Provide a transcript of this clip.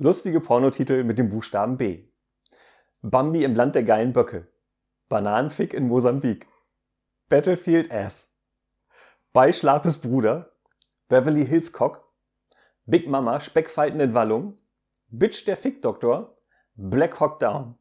Lustige Pornotitel mit dem Buchstaben B. Bambi im Land der geilen Böcke. Bananenfick in Mosambik. Battlefield Ass. Beischlafes Bruder. Beverly Hills Cock. Big Mama Speckfalten in Wallung. Bitch der Fickdoktor. Black Hawk Down.